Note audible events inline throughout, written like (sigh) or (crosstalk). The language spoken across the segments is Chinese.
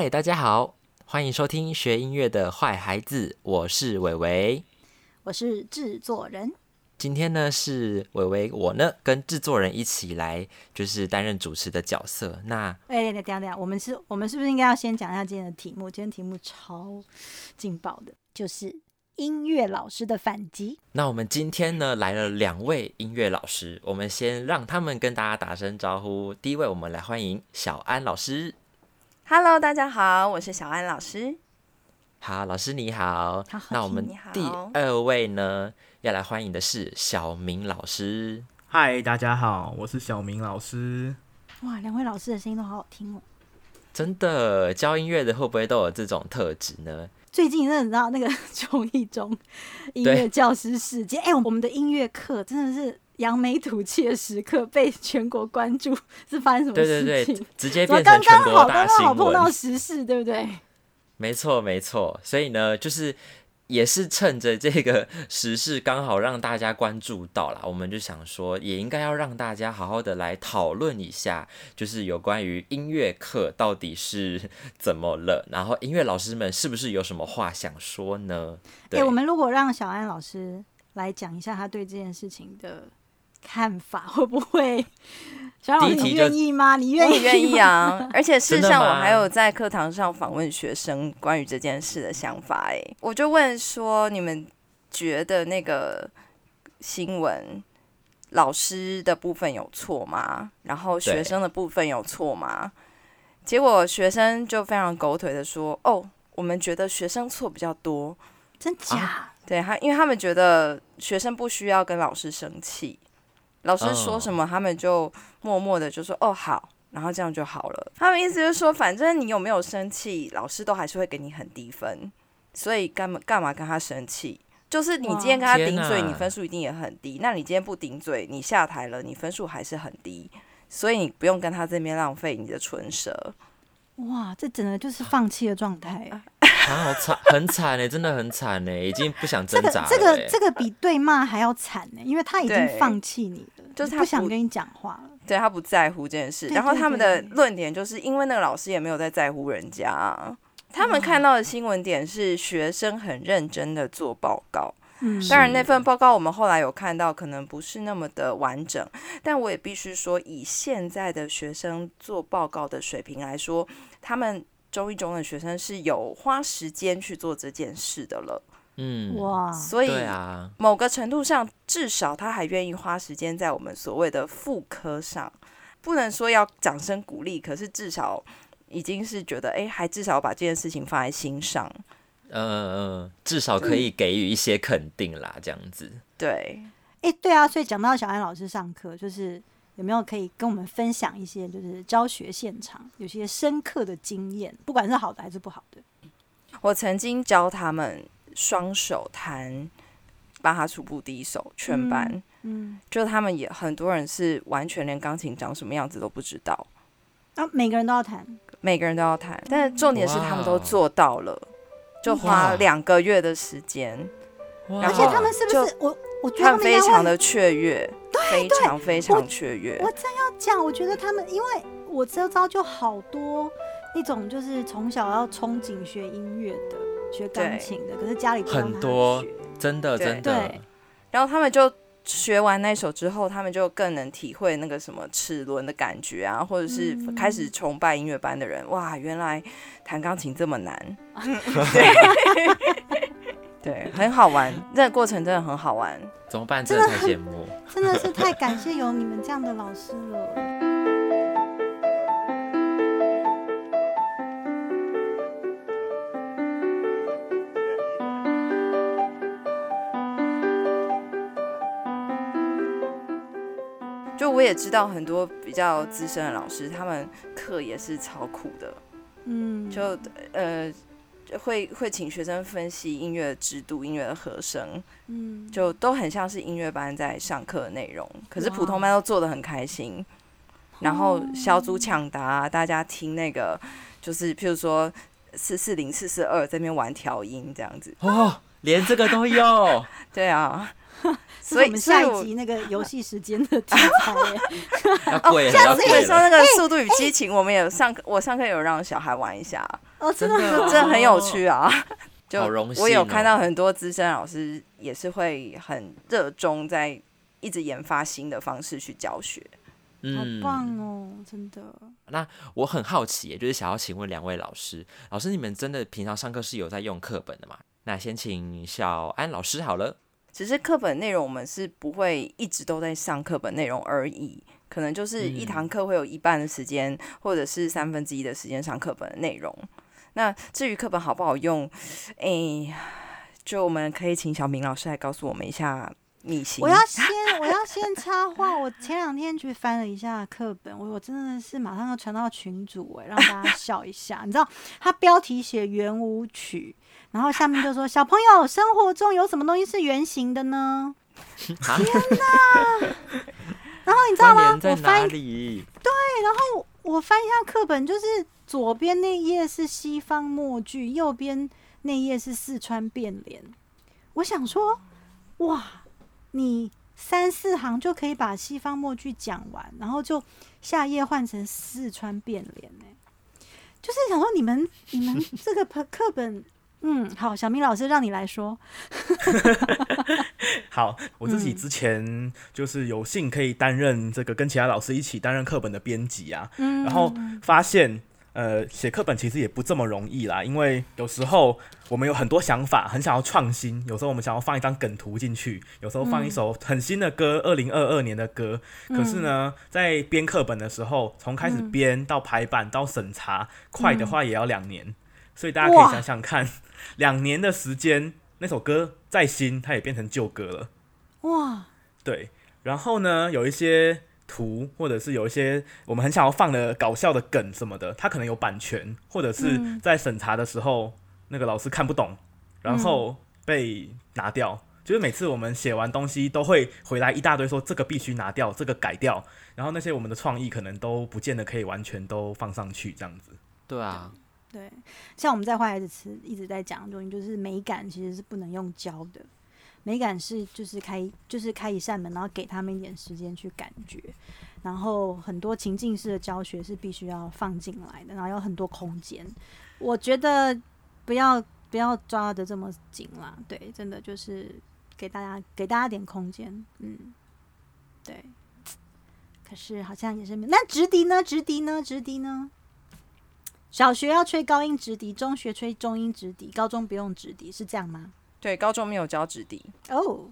嗨，大家好，欢迎收听学音乐的坏孩子，我是伟伟，我是制作人。今天呢是伟伟，我呢跟制作人一起来，就是担任主持的角色。那哎，等下等下，我们是，我们是不是应该要先讲一下今天的题目？今天题目超劲爆的，就是音乐老师的反击。那我们今天呢来了两位音乐老师，我们先让他们跟大家打声招呼。第一位，我们来欢迎小安老师。Hello，大家好，我是小安老师。好，老师你好。那我们第二位呢？要来欢迎的是小明老师。嗨，大家好，我是小明老师。哇，两位老师的声音都好好听哦。真的，教音乐的会不会都有这种特质呢？最近真的知道那个 (laughs) 综艺中音乐教师事件，哎，我们的音乐课真的是扬眉吐气的时刻，被全国关注，是发生什么事情？对对对，直接变成全国大新闻。碰到时事，对不对？(laughs) 没错没错，所以呢，就是。也是趁着这个时事刚好让大家关注到了，我们就想说，也应该要让大家好好的来讨论一下，就是有关于音乐课到底是怎么了，然后音乐老师们是不是有什么话想说呢？对，我们如果让小安老师来讲一下他对这件事情的看法，(laughs) 会不会？(laughs) 小老师，你愿意吗？你愿意？愿意啊！(laughs) 而且事实上，我还有在课堂上访问学生关于这件事的想法。哎，我就问说，你们觉得那个新闻老师的部分有错吗？然后学生的部分有错吗？结果学生就非常狗腿的说：“哦，我们觉得学生错比较多。”真假？对他，因为他们觉得学生不需要跟老师生气。老师说什么，他们就默默的就说哦好，然后这样就好了。他们意思就是说，反正你有没有生气，老师都还是会给你很低分，所以干嘛干嘛跟他生气？就是你今天跟他顶嘴，你分数一定也很低。那你今天不顶嘴，你下台了，你分数还是很低，所以你不用跟他这边浪费你的唇舌。哇，这真的就是放弃的状态。好惨，很惨呢，真的很惨呢，已经不想挣扎了。这个这个这个比对骂还要惨呢，因为他已经放弃你了，就是他不想跟你讲话了。对他不在乎这件事，然后他们的论点就是因为那个老师也没有在在乎人家。他们看到的新闻点是学生很认真的做报告，嗯，当然那份报告我们后来有看到，可能不是那么的完整，但我也必须说，以现在的学生做报告的水平来说，他们。中一中的学生是有花时间去做这件事的了，嗯哇，所以啊，某个程度上，至少他还愿意花时间在我们所谓的副科上，不能说要掌声鼓励，可是至少已经是觉得，哎，还至少把这件事情放在心上，嗯嗯，至少可以给予一些肯定啦，这样子，对，哎，对啊，所以讲到小安老师上课，就是。有没有可以跟我们分享一些，就是教学现场有些深刻的经验，不管是好的还是不好的？我曾经教他们双手弹巴哈初步第一首，全班，嗯，就他们也很多人是完全连钢琴长什么样子都不知道，啊，每个人都要弹，每个人都要弹，但是重点是他们都做到了，就花两个月的时间，而且他们是不是我我觉得他们非常的雀跃。非常非常雀跃。我正要讲，我觉得他们，因为我这招就好多那种，就是从小要憧憬学音乐的、学钢琴的，可是家里很多，真的真的。对，然后他们就学完那首之后，他们就更能体会那个什么齿轮的感觉啊，或者是开始崇拜音乐班的人。哇，原来弹钢琴这么难。(laughs) 对。对，很好玩，这个过程真的很好玩。怎么办？真的太羡慕，真的是太感谢有你们这样的老师了。就我也知道很多比较资深的老师，他们课也是超苦的。嗯，就呃。会会请学生分析音乐的制度、音乐的和声，嗯，就都很像是音乐班在上课的内容。可是普通班都做的很开心，然后小组抢答，大家听那个就是譬如说四四零四四二这边玩调音这样子。哦，连这个都有。(laughs) 对啊，(laughs) 所以我们下一集那个游戏时间的 (laughs) 题材耶。(laughs) 哦，下次可以说那个《速度与激情》，我们有上课，我上课有让小孩玩一下。哦，真的，真的很有趣啊！就我有看到很很多资深老师也是会很热衷在一直研发新的方式去教学。好棒哦，真的。那我很好奇，就是想要请问两位老师，老师你们真的平常上课是有在用课本的吗？那先请小安老师好了。只是课本内容我们是不会一直都在上课本内容而已，可能就是一堂课会有一半的时间，或者是三分之一的时间上课本的内容。那至于课本好不好用，哎，就我们可以请小明老师来告诉我们一下。我要 (laughs) 先，我要先插话。我前两天去翻了一下课本，我我真的是马上要传到群主哎，让大家笑一下。你知道，它标题写圆舞曲，然后下面就说小朋友生活中有什么东西是圆形的呢？(laughs) 天哪！然后你知道吗？我翻对，然后我翻一下课本，就是左边那页是西方默剧，右边那页是四川变脸。我想说，哇！你三四行就可以把西方默剧讲完，然后就下页换成四川变脸呢？就是想说你们你们这个课课本，嗯，好，小明老师让你来说。(laughs) 好，我自己之前就是有幸可以担任这个跟其他老师一起担任课本的编辑啊，然后发现。呃，写课本其实也不这么容易啦，因为有时候我们有很多想法，很想要创新。有时候我们想要放一张梗图进去，有时候放一首很新的歌，二零二二年的歌。可是呢，在编课本的时候，从开始编到排版到审查，快的话也要两年。所以大家可以想想看，两年的时间，那首歌再新，它也变成旧歌了。哇，对。然后呢，有一些。图或者是有一些我们很想要放的搞笑的梗什么的，它可能有版权，或者是在审查的时候那个老师看不懂，然后被拿掉。就是每次我们写完东西都会回来一大堆说这个必须拿掉，这个改掉，然后那些我们的创意可能都不见得可以完全都放上去这样子。对啊，对，像我们在坏孩子词一直在讲的东西，就是美感其实是不能用教的。美感是就是开就是开一扇门，然后给他们一点时间去感觉，然后很多情境式的教学是必须要放进来的，然后有很多空间。我觉得不要不要抓的这么紧啦，对，真的就是给大家给大家点空间，嗯，对。可是好像也是那直笛呢？直笛呢？直笛呢？小学要吹高音直笛，中学吹中音直笛，高中不用直笛，是这样吗？对，高中没有教直笛哦。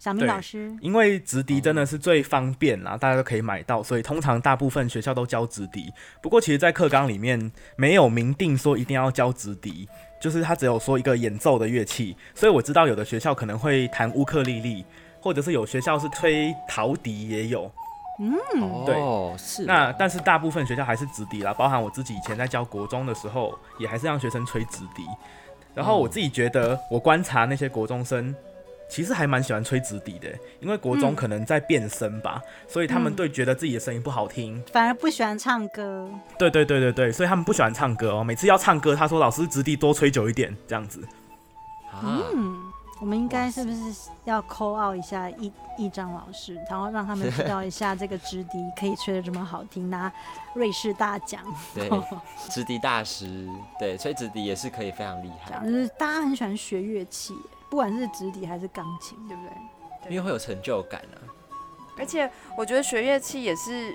小明老师，因为直笛真的是最方便啦，大家都可以买到，所以通常大部分学校都教直笛。不过，其实，在课纲里面没有明定说一定要教直笛，就是他只有说一个演奏的乐器。所以我知道有的学校可能会弹乌克丽丽，或者是有学校是吹陶笛也有。嗯，对，是。那但是大部分学校还是直笛啦，包含我自己以前在教国中的时候，也还是让学生吹直笛。然后我自己觉得，我观察那些国中生，其实还蛮喜欢吹直笛的，因为国中可能在变声吧，所以他们对觉得自己的声音不好听，反而不喜欢唱歌。对对对对对，所以他们不喜欢唱歌哦。每次要唱歌，他说老师直笛多吹久一点，这样子。嗯。我们应该是不是要扣奥一下一一张老师，然后让他们 (laughs) 知道一下这个直笛可以吹的这么好听，拿瑞士大奖。(laughs) 对，直笛大师，对，吹直笛也是可以非常厉害。就是大家很喜欢学乐器，不管是直笛还是钢琴，对不对？因为会有成就感啊。而且我觉得学乐器也是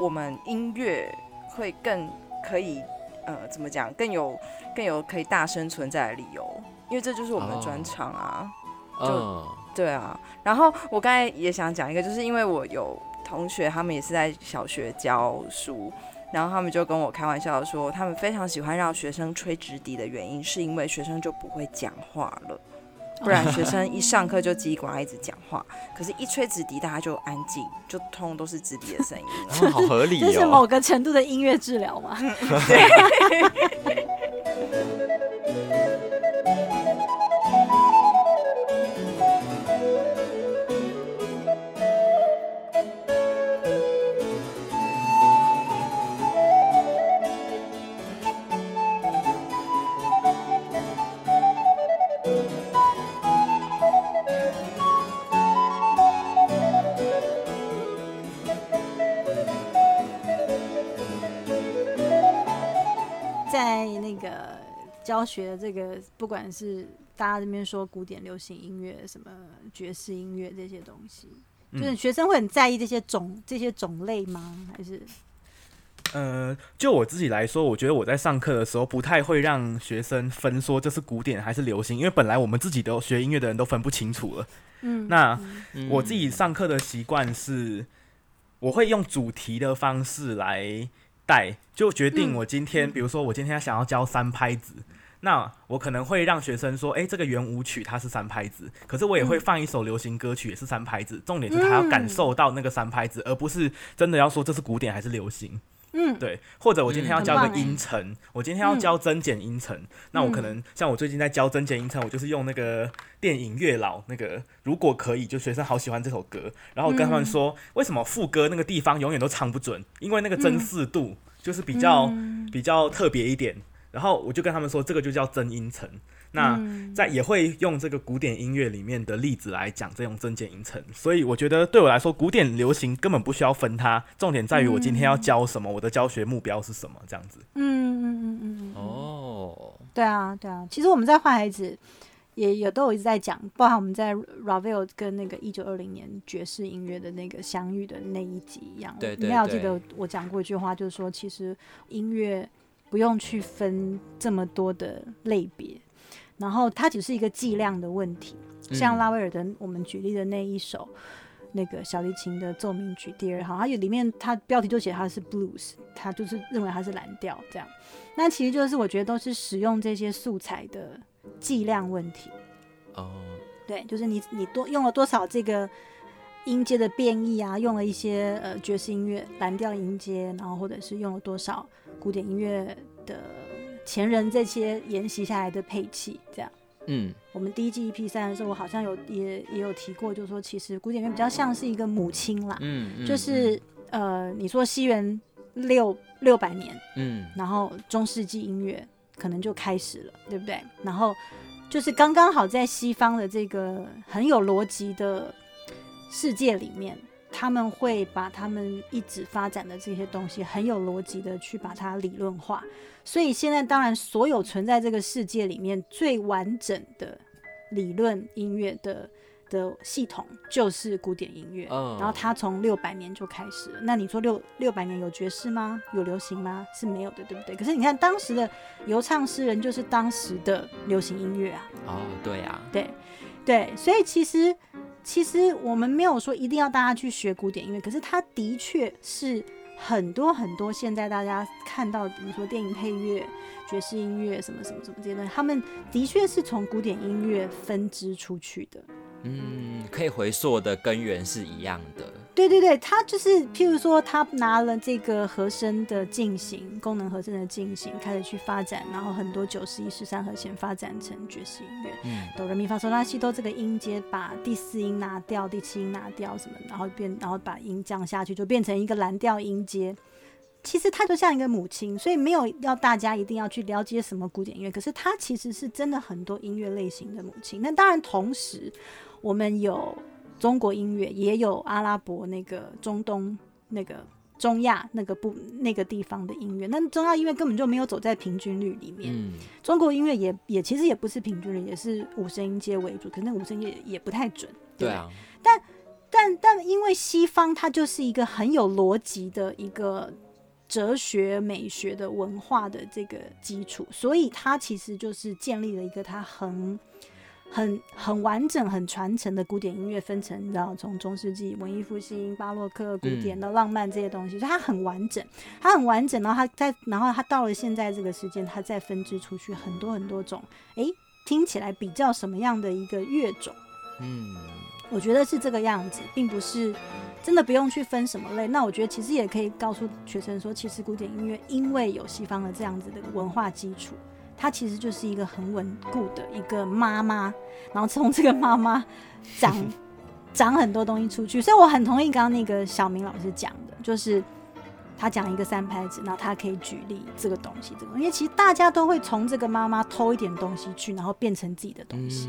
我们音乐会更可以，呃，怎么讲，更有更有可以大声存在的理由。因为这就是我们的专场啊，就对啊。然后我刚才也想讲一个，就是因为我有同学，他们也是在小学教书，然后他们就跟我开玩笑说，他们非常喜欢让学生吹直笛的原因，是因为学生就不会讲话了，不然学生 (laughs) 一上课就叽呱一直讲话，可是一吹直笛大家就安静，就通都是直笛的声音，(laughs) 好合理哦。这是某个程度的音乐治疗吗？(laughs) 对。教学的这个，不管是大家这边说古典流行音乐、什么爵士音乐这些东西，就是嗯学生会很在意这些种这些种类吗？还是呃，就我自己来说，我觉得我在上课的时候不太会让学生分说这是古典还是流行，因为本来我们自己都学音乐的人都分不清楚了。嗯，那嗯我自己上课的习惯是，我会用主题的方式来带，就决定嗯我今天，比如说我今天想要教三拍子，那我可能会让学生说，诶，这个圆舞曲它是三拍子，可是我也会嗯放一首流行歌曲也是三拍子，重点是他要感受到那个三拍子，而不是真的要说这是古典还是流行。嗯，对，或者我今天要嗯教一个音程，我今天要教增减音程，那我可嗯能像我最近在教增减音程，我就是用那个电影《月老》那个，如果可以，就学生好喜欢这首歌，然后我跟他们嗯说，为什么副歌那个地方永远都唱不准，因为那个真四度就是比较、嗯比较特别一点，然后我就跟他们说，这个就叫增音程。那嗯在也会用这个古典音乐里面的例子来讲这种增减音程，所以我觉得对我来说，古典流行根本不需要分它，重点在于我今天要教什么，我的教学目标是什么，这样子。嗯嗯嗯嗯嗯，哦，对啊对啊。其实我们在坏孩子也也都有一直在讲，包含我们在 Ravel 跟那个一九二零年爵士音乐的那个相遇的那一集一样。对对你还有记得我讲过一句话，就是说其实音乐不用去分这么多的类别。然后它只是一个剂量的问题，像嗯拉威尔的我们举例的那一首那个小提琴的奏鸣曲第二号，它有里面它标题就写它是 blues，它就是认为它是蓝调这样。那其实就是我觉得都是使用这些素材的剂量问题，哦，对，就是你你多用了多少这个音阶的变异啊，用了一些呃爵士音乐蓝调音阶，然后或者是用了多少古典音乐的前人这些沿袭下来的配器这样。嗯我们第一季 EP 三的时候，我好像有也也有提过，就是说其实古典乐比较像是一个母亲啦，嗯，嗯就是呃，你说西元六六百年，嗯然后中世纪音乐可能就开始了，对不对？然后就是刚刚好在西方的这个很有逻辑的世界里面，他们会把他们一直发展的这些东西很有逻辑的去把它理论化。所以现在当然所有存在这个世界里面最完整的理论音乐的的系统就是古典音乐，嗯然后它从六百年就开始了。那你说六六百年有爵士吗？有流行吗？是没有的，对不对？可是你看当时的游唱诗人就是当时的流行音乐啊，哦，对啊，对对，所以其实其实我们没有说一定要大家去学古典音乐，可是它的确是很多很多现在大家看到，比如说电影配乐、爵士音乐什么什么什么这些东西，他们的确是从古典音乐分支出去的。嗯，可以回溯的根源是一样的。对对对，他就是譬如说，他拿了这个和声的进行，功能和声的进行，开始去发展，然后很多九十一十三和弦发展成爵士音乐。嗯哆来咪发嗦拉西哆这个音阶，把第四音拿掉，第七音拿掉什么，然后变，然后把音降下去，就变成一个蓝调音阶。其实它就像一个母亲，所以没有要大家一定要去了解什么古典音乐，可是它其实是真的很多音乐类型的母亲。那当然，同时我们有中国音乐，也有阿拉伯那个中东那个中亚那个部那个地方的音乐。那中亚音乐根本就没有走在平均率里面。嗯中国音乐也也其实也不是平均律，也是五声音阶为主，可是那五声音阶也不太准。不对啊，但但因为西方它就是一个很有逻辑的一个哲学美学的文化的这个基础，所以它其实就是建立了一个它很很很完整、很传承的古典音乐，分成你知道从中世纪、文艺复兴、巴洛克、古典到浪漫这些东西，所以它很完整，它很完整。然后它在，然后它到了现在这个时间，它再分支出去很多很多种，诶，听起来比较什么样的一个乐种。嗯我觉得是这个样子，并不是真的不用去分什么类。那我觉得其实也可以告诉学生说，其实古典音乐因为有西方的这样子的文化基础，它其实就是一个很稳固的一个妈妈，然后从这个妈妈长 (laughs) 长很多东西出去。所以我很同意刚刚那个小明老师讲的，就是。他讲一个三拍子，然后他可以举例这个东西，这个，因为其实大家都会从这个妈妈偷一点东西去，然后变成自己的东西。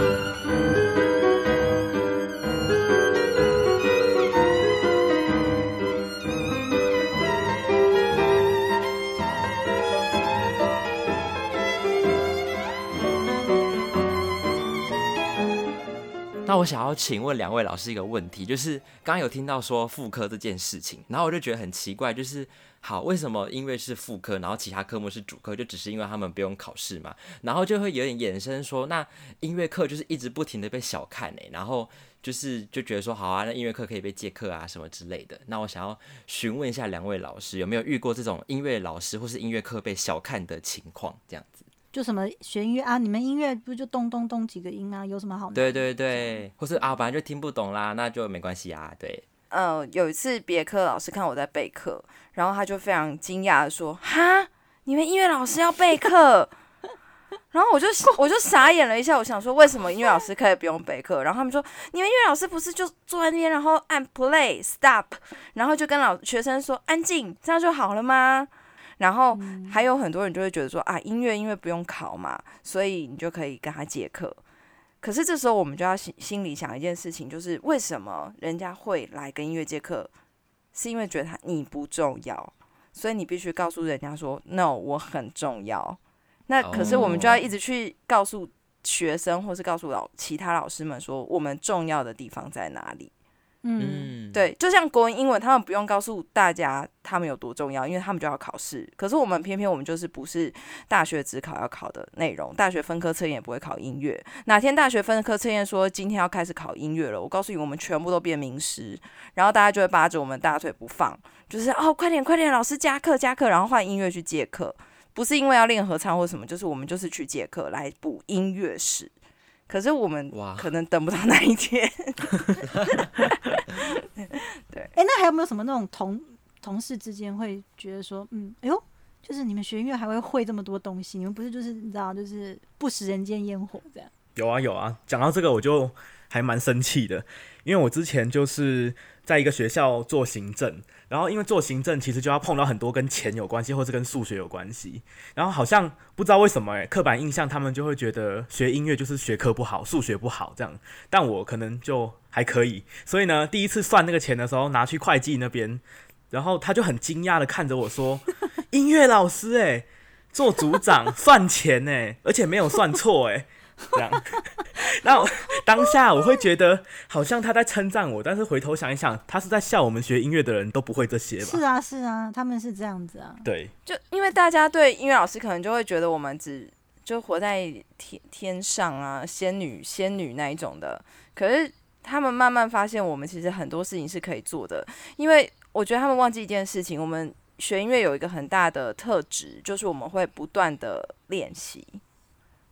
那我想要请问两位老师一个问题，就是刚刚有听到说副科这件事情，然后我就觉得很奇怪，就是好，为什么音乐是副科，然后其他科目是主科，就只是因为他们不用考试嘛？然后就会有点衍生说，那音乐课就是一直不停的被小看哎，然后就是就觉得说，好啊，那音乐课可以被借课啊什么之类的。那我想要询问一下两位老师，有没有遇过这种音乐老师或是音乐课被小看的情况？这样子。就什么学音乐啊，你们音乐不就咚咚咚几个音啊，有什么好？对对对，或是啊，本来就听不懂啦，那就没关系啊。对，呃，有一次别科老师看我在备课，然后他就非常惊讶的说：“哈，你们音乐老师要备课？” (laughs) 然后我就我就傻眼了一下，我想说为什么音乐老师可以不用备课？然后他们说：“你们音乐老师不是就坐在那边，然后按 play stop，然后就跟老学生说安静，这样就好了吗？”然后还有很多人就会觉得说啊，音乐因为不用考嘛，所以你就可以跟他借课。可是这时候我们就要心心里想一件事情，就是为什么人家会来跟音乐借课，是因为觉得他你不重要，所以你必须告诉人家说 no，我很重要。那可是我们就要一直去告诉学生，或是告诉老其他老师们说，我们重要的地方在哪里。嗯，对，就像国文、英文，他们不用告诉大家他们有多重要，因为他们就要考试。可是我们偏偏我们就是不是大学只考要考的内容，大学分科测验也不会考音乐。哪天大学分科测验说今天要开始考音乐了，我告诉你，我们全部都变名师，然后大家就会扒着我们大腿不放，就是哦，快点快点，老师加课加课，然后换音乐去借课，不是因为要练合唱或什么，就是我们就是去借课来补音乐史。可是我们可能等不到那一天。(laughs) 对，哎，那还有没有什么那种同同事之间会觉得说，嗯，哎呦，就是你们学音乐还会会这么多东西，你们不是就是你知道，就是不食人间烟火这样？有啊有啊，讲到这个我就还蛮生气的，因为我之前就是在一个学校做行政。然后，因为做行政，其实就要碰到很多跟钱有关系，或是跟数学有关系。然后好像不知道为什么，哎，刻板印象他们就会觉得学音乐就是学科不好，数学不好这样。但我可能就还可以。所以呢，第一次算那个钱的时候，拿去会计那边，然后他就很惊讶的看着我说：“音乐老师，哎，做组长算钱，哎，而且没有算错，哎。”这样，(laughs) 那当下我会觉得好像他在称赞我，但是回头想一想，他是在笑我们学音乐的人都不会这些吧？是啊，是啊，他们是这样子啊。对，就因为大家对音乐老师可能就会觉得我们只就活在天天上啊，仙女仙女那一种的。可是他们慢慢发现，我们其实很多事情是可以做的。因为我觉得他们忘记一件事情，我们学音乐有一个很大的特质，就是我们会不断的练习。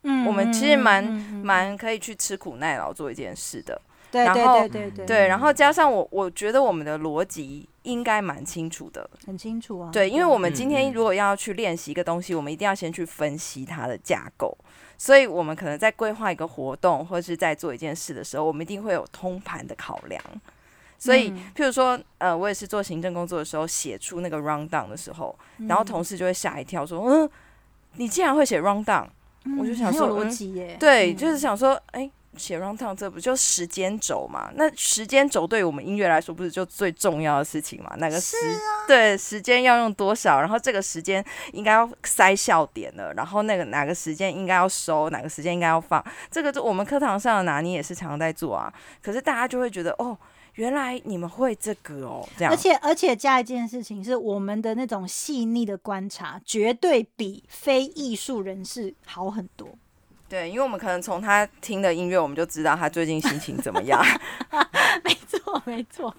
嗯，我们其实蛮蛮可以去吃苦耐劳做一件事的。对对对对对。对，然后加上我，我觉得我们的逻辑应该蛮清楚的。很清楚啊。对，因为我们今天如果要去练习一个东西，我们一定要先去分析它的架构。所以，我们可能在规划一个活动或者是在做一件事的时候，我们一定会有通盘的考量。所以，譬如说，呃，我也是做行政工作的时候，写出那个 round down 的时候，然后同事就会吓一跳，说：“嗯，你竟然会写 round down？” 我就想说，对，就是想说，哎，写 round down 这不就时间轴嘛？那时间轴对我们音乐来说，不是就最重要的事情嘛？哪个时对时间要用多少？然后这个时间应该要塞笑点了，然后那个哪个时间应该要收，哪个时间应该要放？这个就我们课堂上的拿捏也是常常在做啊。可是大家就会觉得，哦。原来你们会这个哦，这样。而且而且加一件事情是，我们的那种细腻的观察，绝对比非艺术人士好很多。对，因为我们可能从他听的音乐，我们就知道他最近心情怎么样。(laughs) 没错没错。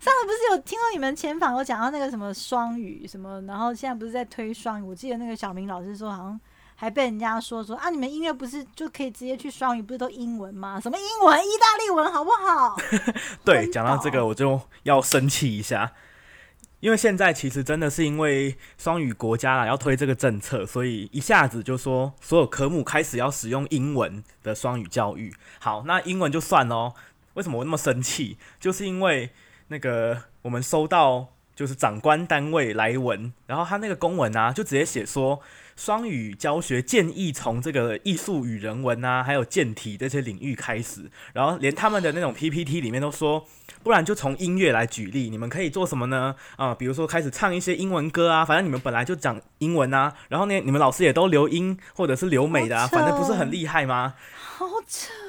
上次不是有听到你们前访有讲到那个什么双语什么，然后现在不是在推双语？我记得那个小明老师说好像。还被人家说说啊，你们音乐不是就可以直接去双语，不是都英文吗？什么英文、意大利文，好不好？(laughs) 对，讲到这个我就要生气一下，因为现在其实真的是因为双语国家啦要推这个政策，所以一下子就说所有科目开始要使用英文的双语教育。好，那英文就算喽。为什么我那么生气？就是因为那个我们收到就是长官单位来文，然后他那个公文啊，就直接写说。双语教学建议从这个艺术与人文啊，还有健体这些领域开始，然后连他们的那种 PPT 里面都说，不然就从音乐来举例，你们可以做什么呢？啊，比如说开始唱一些英文歌啊，反正你们本来就讲英文啊，然后呢，你们老师也都留英或者是留美的啊，反正不是很厉害吗？好扯。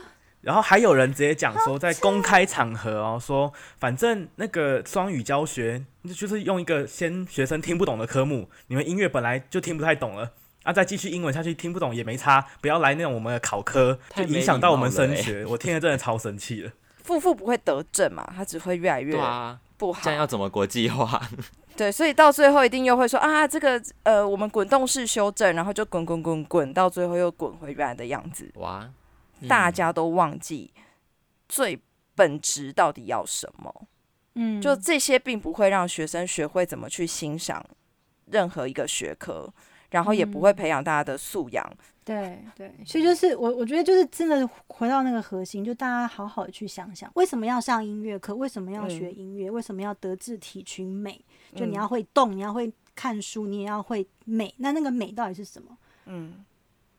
然后还有人直接讲说，在公开场合哦，说反正那个双语教学就是用一个先学生听不懂的科目，你们音乐本来就听不太懂了，啊，再继续英文下去听不懂也没差，不要来那种我们的考科，就影响到我们升学。我听了真的超生气了。负负不会得正嘛，他只会越来越不好。这样要怎么国际化？(laughs) 对，所以到最后一定又会说啊，这个呃，我们滚动式修正，然后就滚滚滚滚，到最后又滚回原来的样子。哇，大家都忘记最本质到底要什么。嗯，就这些并不会让学生学会怎么去欣赏任何一个学科，然后也不会培养大家的素养。对对，所以就是我我觉得就是真的回到那个核心，就大家好好的去想想，为什么要上音乐课？为什么要学音乐？为什么要德智体群美？就你要会动，你要会看书，你也要会美。那那个美到底是什么？嗯，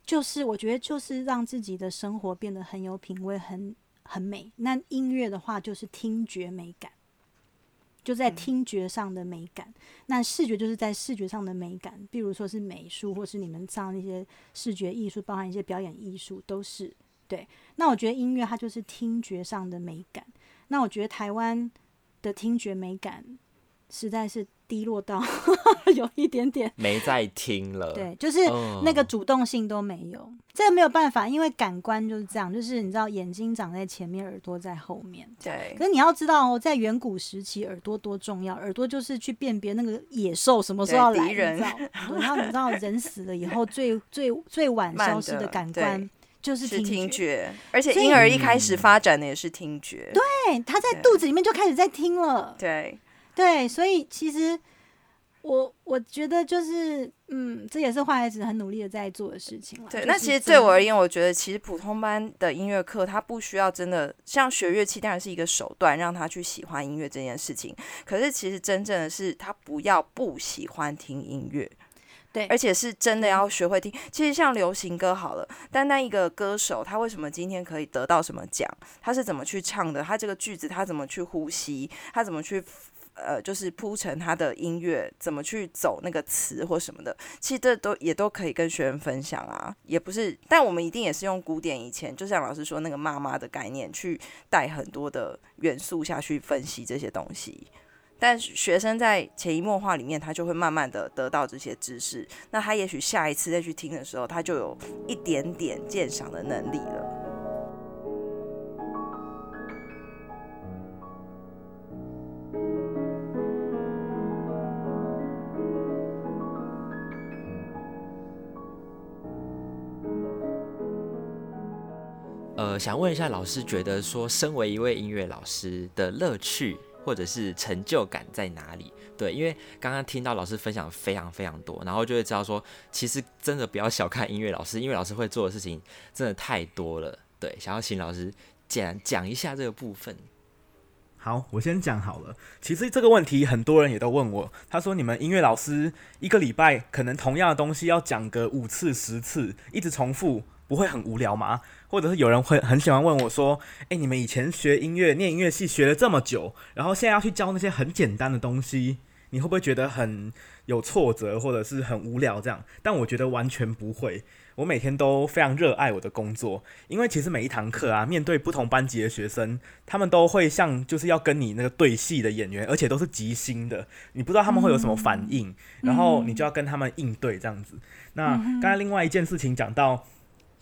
就是我觉得就是让自己的生活变得很有品味，很很美。那音乐的话，就是听觉美感。就在听觉上的美感，那视觉就是在视觉上的美感，比如说是美术，或是你们上那些视觉艺术，包含一些表演艺术，都是对。那我觉得音乐它就是听觉上的美感。那我觉得台湾的听觉美感实在是。低落到 (laughs) 有一点点。没在听了，对，就是那个主动性都没有，这个没有办法，因为感官就是这样，就是你知道眼睛长在前面，耳朵在后面，对。可是你要知道哦，在远古时期，耳朵多重要，耳朵就是去辨别那个野兽什么时候要来，然后你知道人死了以后最 (laughs) 最最晚消失的感官就是听觉，而且婴儿一开始发展的也是听觉，对，他在肚子里面就开始在听了，对。对，所以其实我我觉得就是，嗯，这也是坏孩子很努力的在做的事情对，那其实对我而言，我觉得其实普通班的音乐课，他不需要真的像学乐器，当然是一个手段，让他去喜欢音乐这件事情。可是其实真正的是，他不要不喜欢听音乐，对，而且是真的要学会听。其实像流行歌好了，单单一个歌手，他为什么今天可以得到什么奖？他是怎么去唱的？他这个句子他怎么去呼吸？他怎么去？呃，就是铺成他的音乐怎么去走那个词或什么的，其实这都也都可以跟学生分享啊，也不是，但我们一定也是用古典以前，就像老师说那个妈妈的概念去带很多的元素下去分析这些东西，但学生在潜移默化里面，他就会慢慢的得到这些知识，那他也许下一次再去听的时候，他就有一点点鉴赏的能力了。想问一下老师，觉得说身为一位音乐老师的乐趣或者是成就感在哪里？对，因为刚刚听到老师分享非常非常多，然后就会知道说，其实真的不要小看音乐老师，音乐老师会做的事情真的太多了。对，想要请老师讲讲一下这个部分。好，我先讲好了。其实这个问题很多人也都问我，他说你们音乐老师一个礼拜可能同样的东西要讲个五次十次，一直重复。不会很无聊吗？或者是有人会很喜欢问我说：“诶，你们以前学音乐、念音乐系学了这么久，然后现在要去教那些很简单的东西，你会不会觉得很有挫折，或者是很无聊？”这样，但我觉得完全不会。我每天都非常热爱我的工作，因为其实每一堂课啊，面对不同班级的学生，他们都会像就是要跟你那个对戏的演员，而且都是即兴的，你不知道他们会有什么反应，然后你就要跟他们应对这样子。那刚才另外一件事情讲到。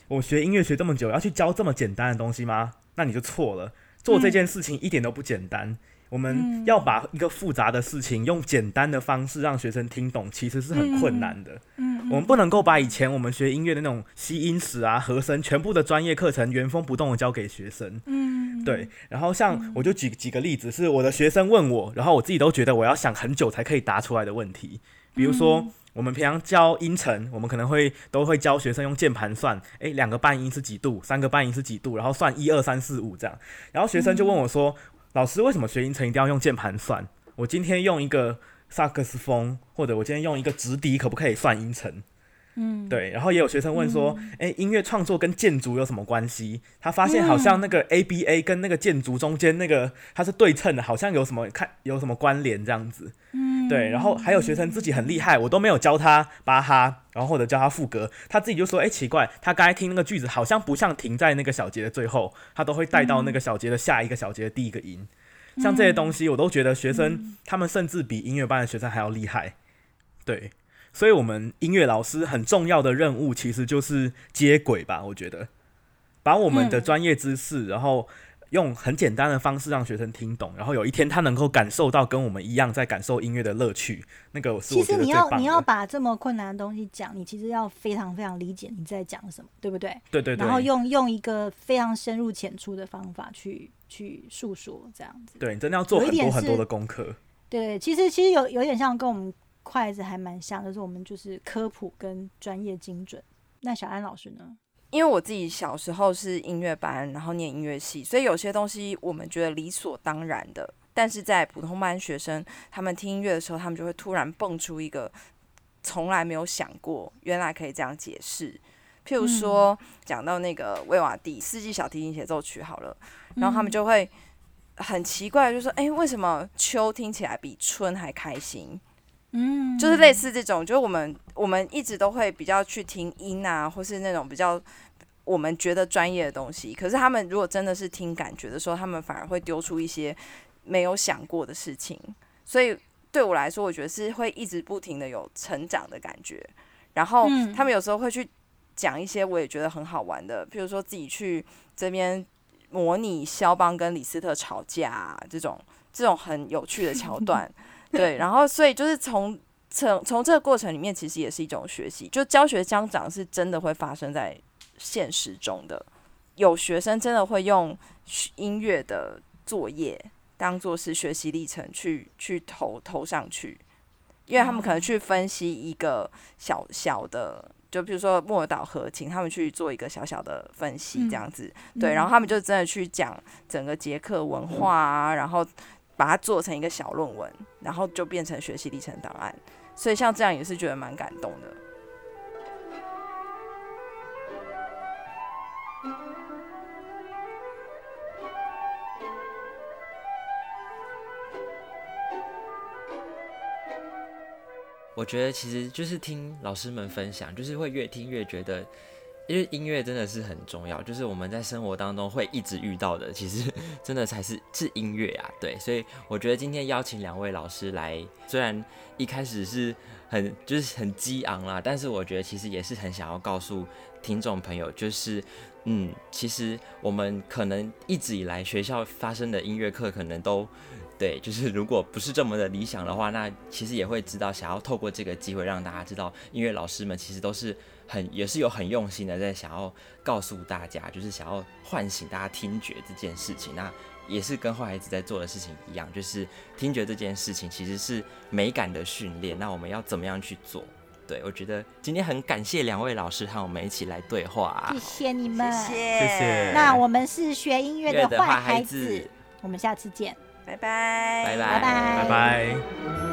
我学音乐学这么久，要去教这么简单的东西吗？那你就错了。做这件事情一点都不简单。我们要把一个复杂的事情用简单的方式让学生听懂，其实是很困难的。嗯，我们不能够把以前我们学音乐的那种吸音史啊、和声全部的专业课程原封不动的教给学生。嗯，对。然后像我就举几个例子，是我的学生问我，然后我自己都觉得我要想很久才可以答出来的问题，比如说。我们平常教音程，我们可能会都会教学生用键盘算，诶，两个半音是几度，三个半音是几度，然后算一二三四五这样。然后学生就问我说：“老师，为什么学音程一定要用键盘算？我今天用一个萨克斯风，或者我今天用一个直笛，可不可以算音程？”嗯，对，然后也有学生问说，哎、音乐创作跟建筑有什么关系？他发现好像那个 ABA 跟那个建筑中间那个它是对称的，好像有什么看有什么关联这样子。嗯，对，然后还有学生自己很厉害，我都没有教他巴哈，然后或者教他副歌，他自己就说，哎、奇怪，他刚才听那个句子好像不像停在那个小节的最后，他都会带到那个小节的下一个小节的第一个音。像这些东西，我都觉得学生他们甚至比音乐班的学生还要厉害。对，所以我们音乐老师很重要的任务其实就是接轨吧，我觉得把我们的嗯专业知识，然后用很简单的方式让学生听懂，然后有一天他能够感受到跟我们一样在感受音乐的乐趣，那个是其实你要。你要把这么困难的东西讲，你其实要非常非常理解你在讲什么，对不对？对对对，然后用用一个非常深入浅出的方法去去诉说，这样子。对你真的要做很多很多的功课。对，其实其实有有点像跟我们筷子还蛮像，就是我们就是科普跟专业精准。那小安老师呢？因为我自己小时候是音乐班，然后念音乐系，所以有些东西我们觉得理所当然的，但是在普通班学生他们听音乐的时候，他们就会突然蹦出一个从来没有想过，原来可以这样解释。譬如说，讲到那个威瓦第四季小提琴协奏曲好了，然后他们就会很奇怪，就说：“哎、为什么秋听起来比春还开心？”嗯，就是类似这种，就是我们我们一直都会比较去听音啊，或是那种比较我们觉得专业的东西。可是他们如果真的是听感觉的时候，他们反而会丢出一些没有想过的事情。所以对我来说，我觉得是会一直不停的有成长的感觉。然后嗯他们有时候会去讲一些我也觉得很好玩的，比如说自己去这边模拟肖邦跟李斯特吵架、啊、这种这种很有趣的桥段。(laughs) 对，然后所以就是从从从这个过程里面，其实也是一种学习。就教学相长是真的会发生在现实中的，有学生真的会用音乐的作业当做是学习历程去去投投上去，因为他们可能去分析一个小小的。就比如说莫尔岛和请他们去做一个小小的分析，这样子，对，然后他们就真的去讲整个捷克文化啊，然后把它做成一个小论文，然后就变成学习历程档案。所以像这样也是觉得蛮感动的。我觉得其实就是听老师们分享，就是会越听越觉得，因为音乐真的是很重要，就是我们在生活当中会一直遇到的，其实 (laughs) 真的才是是音乐啊，对，所以我觉得今天邀请两位老师来，虽然一开始是很就是很激昂啦，但是我觉得其实也是很想要告诉听众朋友，就是嗯，其实我们可能一直以来学校发生的音乐课可能都。对，就是如果不是这么的理想的话，那其实也会知道，想要透过这个机会让大家知道，音乐老师们其实都是很也是有很用心的在想要告诉大家，就是想要唤醒大家听觉这件事情。那也是跟坏孩子在做的事情一样，就是听觉这件事情其实是美感的训练。那我们要怎么样去做？对我觉得今天很感谢两位老师和我们一起来对话、啊谢。谢你们，谢谢谢那我们是学音乐的坏孩子，我们下次见。拜拜，拜拜。拜拜。拜拜。